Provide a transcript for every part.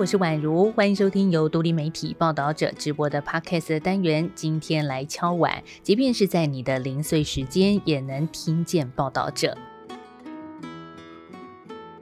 我是宛如，欢迎收听由独立媒体报道者直播的 Podcast 的单元。今天来敲碗，即便是在你的零碎时间，也能听见报道者。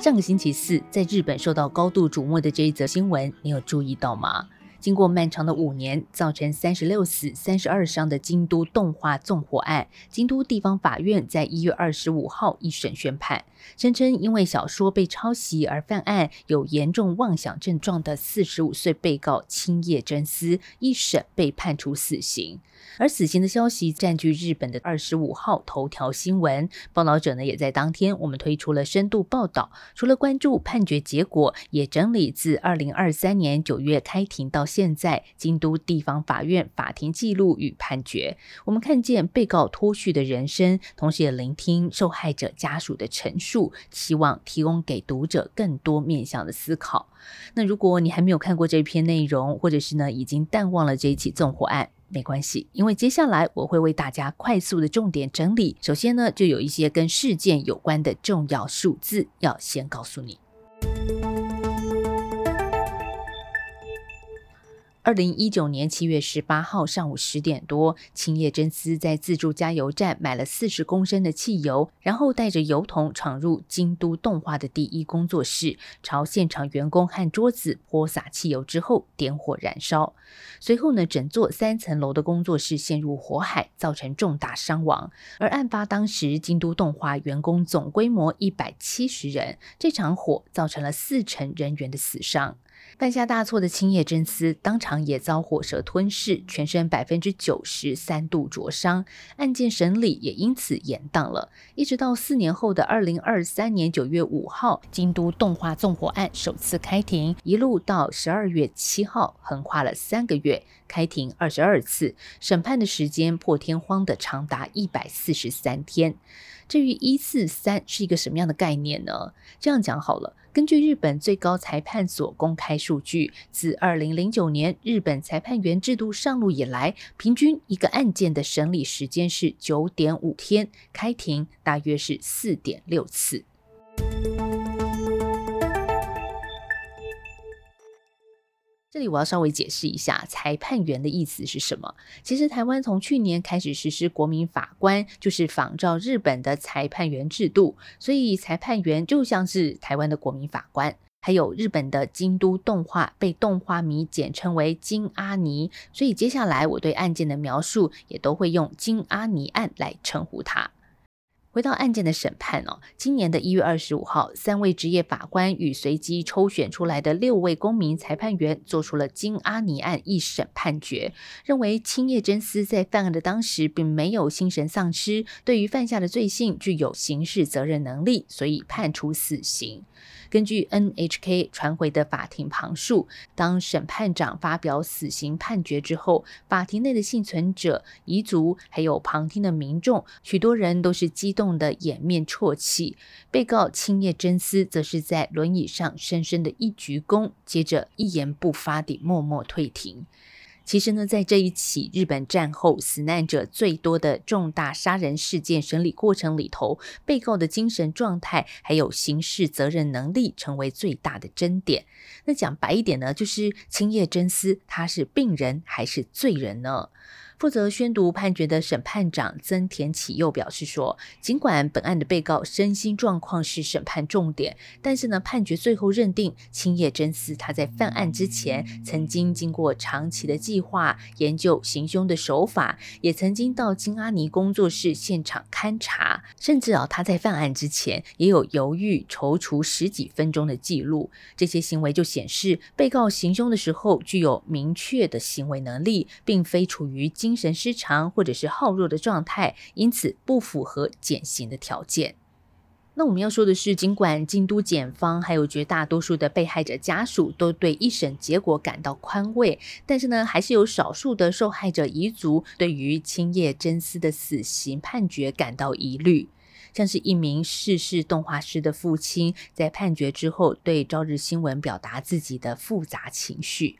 上个星期四，在日本受到高度瞩目的这一则新闻，你有注意到吗？经过漫长的五年，造成三十六死、三十二伤的京都动画纵火案，京都地方法院在一月二十五号一审宣判，声称因为小说被抄袭而犯案、有严重妄想症状的四十五岁被告青叶真丝，一审被判处死刑。而死刑的消息占据日本的二十五号头条新闻，报道者呢也在当天，我们推出了深度报道，除了关注判决结果，也整理自二零二三年九月开庭到现在京都地方法院法庭记录与判决。我们看见被告脱序的人生，同时也聆听受害者家属的陈述，希望提供给读者更多面向的思考。那如果你还没有看过这篇内容，或者是呢已经淡忘了这一起纵火案，没关系，因为接下来我会为大家快速的重点整理。首先呢，就有一些跟事件有关的重要数字要先告诉你。二零一九年七月十八号上午十点多，青叶真丝在自助加油站买了四十公升的汽油，然后带着油桶闯入京都动画的第一工作室，朝现场员工和桌子泼洒汽油之后点火燃烧。随后呢，整座三层楼的工作室陷入火海，造成重大伤亡。而案发当时，京都动画员工总规模一百七十人，这场火造成了四成人员的死伤。犯下大错的青叶真丝当场也遭火舌吞噬，全身百分之九十三度灼伤，案件审理也因此延宕了。一直到四年后的二零二三年九月五号，京都动画纵火案首次开庭，一路到十二月七号，横跨了三个月，开庭二十二次，审判的时间破天荒的长达一百四十三天。至于一四三是一个什么样的概念呢？这样讲好了，根据日本最高裁判所公开数据，自二零零九年日本裁判员制度上路以来，平均一个案件的审理时间是九点五天，开庭大约是四点六次。这里我要稍微解释一下，裁判员的意思是什么？其实台湾从去年开始实施国民法官，就是仿照日本的裁判员制度，所以裁判员就像是台湾的国民法官。还有日本的京都动画被动画迷简称为京阿尼，所以接下来我对案件的描述也都会用京阿尼案来称呼它。回到案件的审判哦，今年的一月二十五号，三位职业法官与随机抽选出来的六位公民裁判员做出了金阿尼案一审判决，认为青叶真丝在犯案的当时并没有精神丧失，对于犯下的罪行具有刑事责任能力，所以判处死刑。根据 NHK 传回的法庭旁述，当审判长发表死刑判决之后，法庭内的幸存者、遗族还有旁听的民众，许多人都是激动的掩面啜泣。被告青叶真丝则是在轮椅上深深的一鞠躬，接着一言不发地默默退庭。其实呢，在这一起日本战后死难者最多的重大杀人事件审理过程里头，被告的精神状态还有刑事责任能力成为最大的争点。那讲白一点呢，就是青叶真丝他是病人还是罪人呢？负责宣读判决的审判长曾田启佑表示说，尽管本案的被告身心状况是审判重点，但是呢，判决最后认定青叶真丝他在犯案之前曾经经过长期的计划研究行凶的手法，也曾经到金阿尼工作室现场勘查，甚至啊他在犯案之前也有犹豫踌躇十几分钟的记录。这些行为就显示被告行凶的时候具有明确的行为能力，并非处于精精神失常或者是好弱的状态，因此不符合减刑的条件。那我们要说的是，尽管京都检方还有绝大多数的被害者家属都对一审结果感到宽慰，但是呢，还是有少数的受害者遗族对于青叶真丝的死刑判决感到疑虑。像是一名逝世动画师的父亲，在判决之后对朝日新闻表达自己的复杂情绪。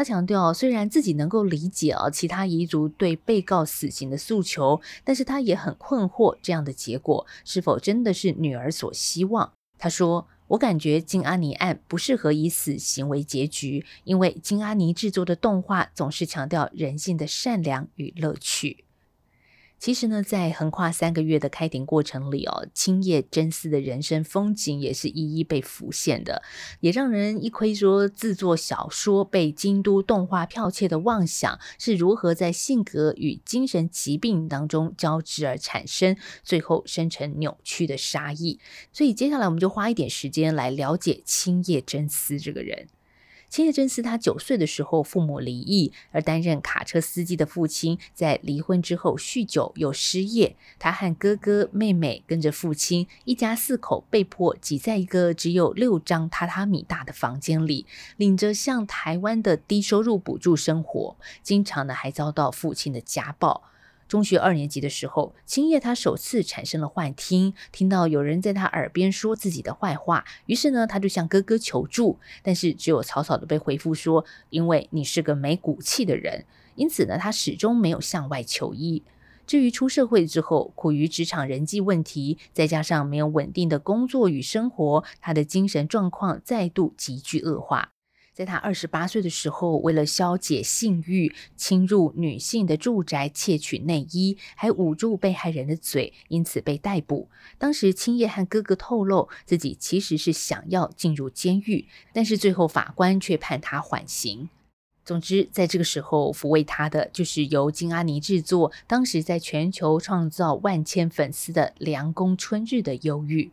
他强调，虽然自己能够理解啊其他彝族对被告死刑的诉求，但是他也很困惑，这样的结果是否真的是女儿所希望？他说：“我感觉金阿尼案不适合以死刑为结局，因为金阿尼制作的动画总是强调人性的善良与乐趣。其实呢，在横跨三个月的开庭过程里哦，青叶真丝的人生风景也是一一被浮现的，也让人一窥说制作小说被京都动画剽窃的妄想是如何在性格与精神疾病当中交织而产生，最后生成扭曲的杀意。所以接下来我们就花一点时间来了解青叶真丝这个人。千叶真丝，他九岁的时候父母离异，而担任卡车司机的父亲在离婚之后酗酒又失业，他和哥哥妹妹跟着父亲一家四口被迫挤在一个只有六张榻榻米大的房间里，领着像台湾的低收入补助生活，经常呢还遭到父亲的家暴。中学二年级的时候，青叶他首次产生了幻听，听到有人在他耳边说自己的坏话，于是呢，他就向哥哥求助，但是只有草草的被回复说，因为你是个没骨气的人，因此呢，他始终没有向外求医。至于出社会之后，苦于职场人际问题，再加上没有稳定的工作与生活，他的精神状况再度急剧恶化。在他二十八岁的时候，为了消解性欲，侵入女性的住宅窃取内衣，还捂住被害人的嘴，因此被逮捕。当时青叶和哥哥透露，自己其实是想要进入监狱，但是最后法官却判他缓刑。总之，在这个时候抚慰他的，就是由金阿尼制作，当时在全球创造万千粉丝的《凉宫春日的忧郁》。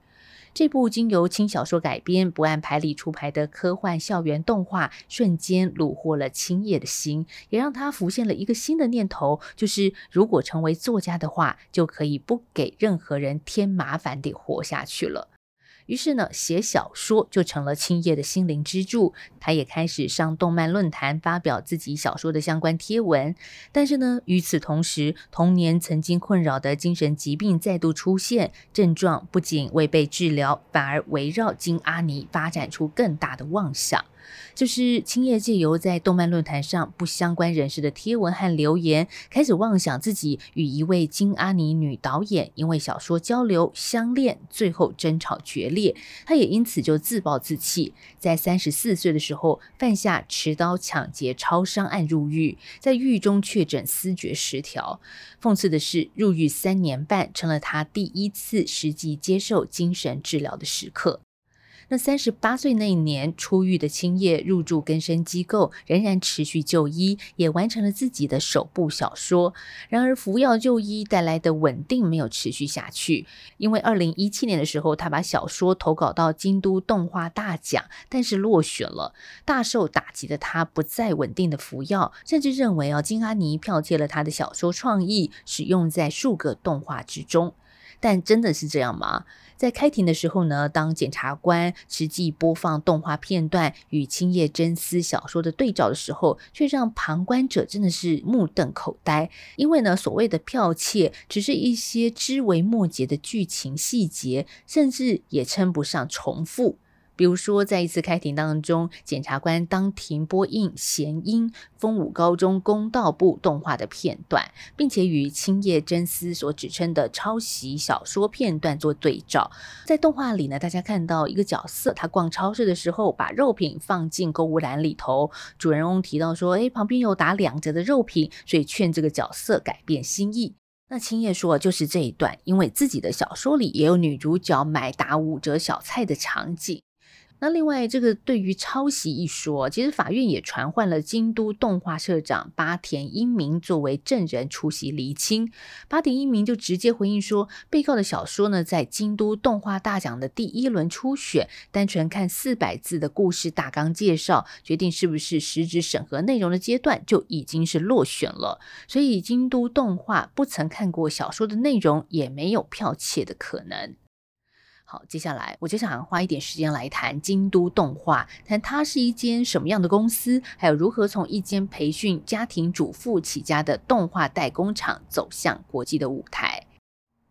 这部经由轻小说改编、不按牌理出牌的科幻校园动画，瞬间虏获了青叶的心，也让他浮现了一个新的念头，就是如果成为作家的话，就可以不给任何人添麻烦地活下去了。于是呢，写小说就成了青叶的心灵支柱。他也开始上动漫论坛发表自己小说的相关贴文。但是呢，与此同时，童年曾经困扰的精神疾病再度出现，症状不仅未被治疗，反而围绕金阿尼发展出更大的妄想。就是青叶借由在动漫论坛上不相关人士的贴文和留言，开始妄想自己与一位金阿尼女导演因为小说交流相恋，最后争吵决裂。他也因此就自暴自弃，在三十四岁的时候犯下持刀抢劫超商案入狱，在狱中确诊思觉失调。讽刺的是，入狱三年半成了他第一次实际接受精神治疗的时刻。那三十八岁那一年出狱的青叶入住更生机构，仍然持续就医，也完成了自己的首部小说。然而服药就医带来的稳定没有持续下去，因为二零一七年的时候，他把小说投稿到京都动画大奖，但是落选了。大受打击的他不再稳定的服药，甚至认为啊，金阿尼剽窃了他的小说创意，使用在数个动画之中。但真的是这样吗？在开庭的时候呢，当检察官实际播放动画片段与青叶真丝小说的对照的时候，却让旁观者真的是目瞪口呆。因为呢，所谓的剽窃只是一些枝微末节的剧情细节，甚至也称不上重复。比如说，在一次开庭当中，检察官当庭播映弦音丰武高中公道部动画的片段，并且与青叶真丝所指称的抄袭小说片段做对照。在动画里呢，大家看到一个角色，他逛超市的时候把肉品放进购物篮里头，主人翁提到说：“诶，旁边有打两折的肉品，所以劝这个角色改变心意。”那青叶说，就是这一段，因为自己的小说里也有女主角买打五折小菜的场景。那另外，这个对于抄袭一说，其实法院也传唤了京都动画社长八田英明作为证人出席厘清。八田英明就直接回应说，被告的小说呢，在京都动画大奖的第一轮初选，单纯看四百字的故事大纲介绍，决定是不是实质审核内容的阶段，就已经是落选了。所以京都动画不曾看过小说的内容，也没有剽窃的可能。好，接下来我就想花一点时间来谈京都动画，谈它是一间什么样的公司，还有如何从一间培训家庭主妇起家的动画代工厂走向国际的舞台。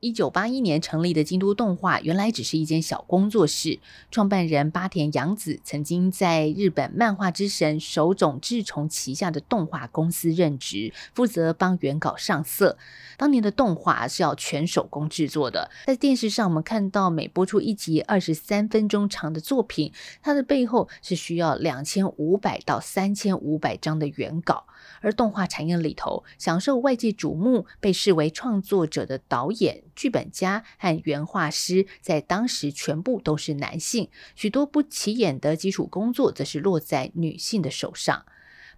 一九八一年成立的京都动画，原来只是一间小工作室。创办人八田洋子曾经在日本漫画之神手冢治虫旗下的动画公司任职，负责帮原稿上色。当年的动画是要全手工制作的，在电视上我们看到每播出一集二十三分钟长的作品，它的背后是需要两千五百到三千五百张的原稿。而动画产业里头，享受外界瞩目、被视为创作者的导演、剧本家和原画师，在当时全部都是男性，许多不起眼的基础工作则是落在女性的手上。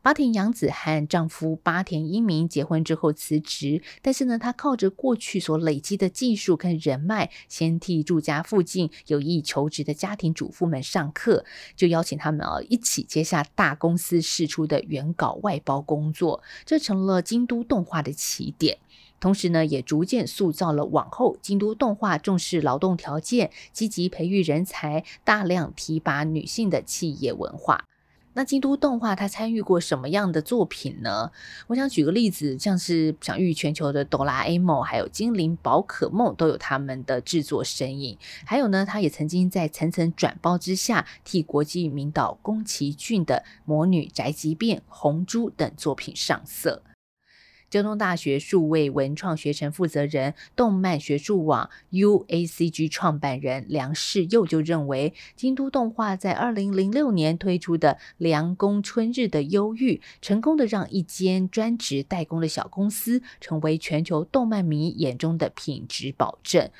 八田洋子和丈夫八田英明结婚之后辞职，但是呢，她靠着过去所累积的技术跟人脉，先替住家附近有意求职的家庭主妇们上课，就邀请他们啊一起接下大公司释出的原稿外包工作，这成了京都动画的起点。同时呢，也逐渐塑造了往后京都动画重视劳动条件、积极培育人才、大量提拔女性的企业文化。那京都动画它参与过什么样的作品呢？我想举个例子，像是享誉全球的哆啦 A 梦，还有精灵宝可梦，都有他们的制作身影。还有呢，他也曾经在层层转包之下，替国际名导宫崎骏的《魔女宅急便》《红猪》等作品上色。交通大学数位文创学程负责人、动漫学术网 UACG 创办人梁世佑就认为，京都动画在二零零六年推出的《凉宫春日的忧郁》，成功的让一间专职代工的小公司成为全球动漫迷眼中的品质保证。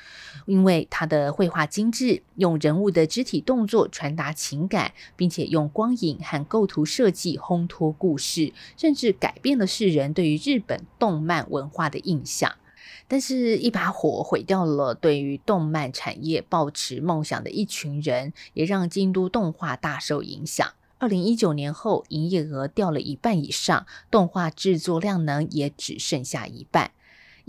因为它的绘画精致，用人物的肢体动作传达情感，并且用光影和构图设计烘托故事，甚至改变了世人对于日本。动漫文化的印象，但是，一把火毁掉了对于动漫产业抱持梦想的一群人，也让京都动画大受影响。二零一九年后，营业额掉了一半以上，动画制作量能也只剩下一半。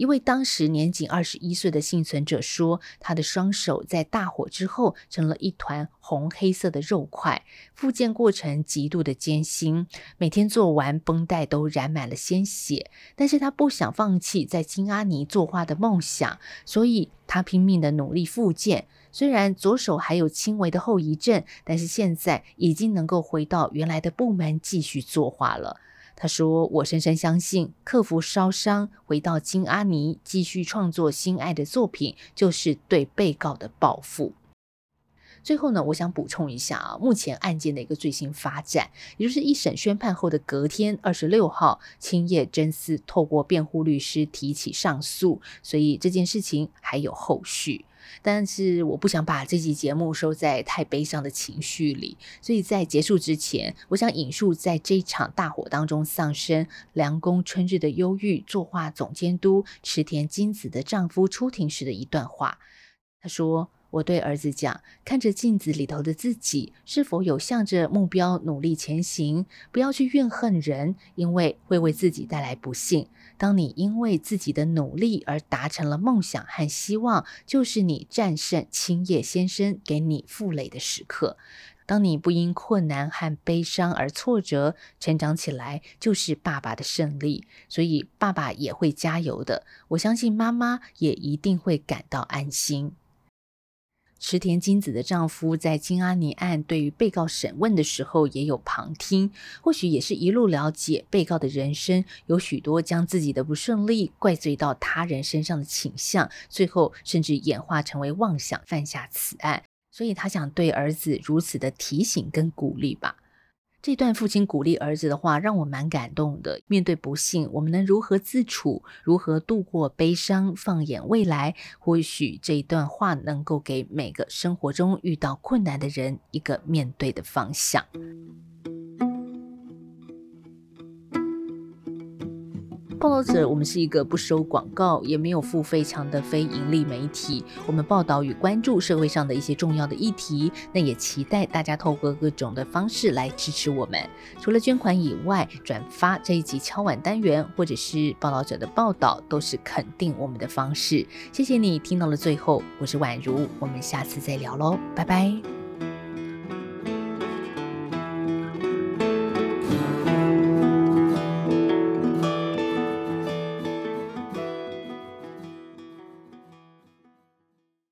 一位当时年仅二十一岁的幸存者说：“他的双手在大火之后成了一团红黑色的肉块，复健过程极度的艰辛，每天做完绷带都染满了鲜血。但是他不想放弃在金阿尼作画的梦想，所以他拼命的努力复健。虽然左手还有轻微的后遗症，但是现在已经能够回到原来的部门继续作画了。”他说：“我深深相信，克服烧伤，回到金阿尼，继续创作心爱的作品，就是对被告的报复。”最后呢，我想补充一下啊，目前案件的一个最新发展，也就是一审宣判后的隔天，二十六号，青叶真司透过辩护律师提起上诉，所以这件事情还有后续。但是我不想把这集节目收在太悲伤的情绪里，所以在结束之前，我想引述在这一场大火当中丧生凉宫春日的忧郁作画总监督池田金子的丈夫出庭时的一段话。他说：“我对儿子讲，看着镜子里头的自己，是否有向着目标努力前行？不要去怨恨人，因为会为自己带来不幸。”当你因为自己的努力而达成了梦想和希望，就是你战胜青叶先生给你负累的时刻。当你不因困难和悲伤而挫折，成长起来，就是爸爸的胜利。所以爸爸也会加油的，我相信妈妈也一定会感到安心。池田金子的丈夫在金阿尼案对于被告审问的时候也有旁听，或许也是一路了解被告的人生，有许多将自己的不顺利怪罪到他人身上的倾向，最后甚至演化成为妄想犯下此案，所以他想对儿子如此的提醒跟鼓励吧。这段父亲鼓励儿子的话让我蛮感动的。面对不幸，我们能如何自处？如何度过悲伤？放眼未来，或许这一段话能够给每个生活中遇到困难的人一个面对的方向。报道者，我们是一个不收广告，也没有付费墙的非盈利媒体。我们报道与关注社会上的一些重要的议题，那也期待大家透过各种的方式来支持我们。除了捐款以外，转发这一集敲碗单元，或者是报道者的报道，都是肯定我们的方式。谢谢你听到了最后，我是宛如，我们下次再聊喽，拜拜。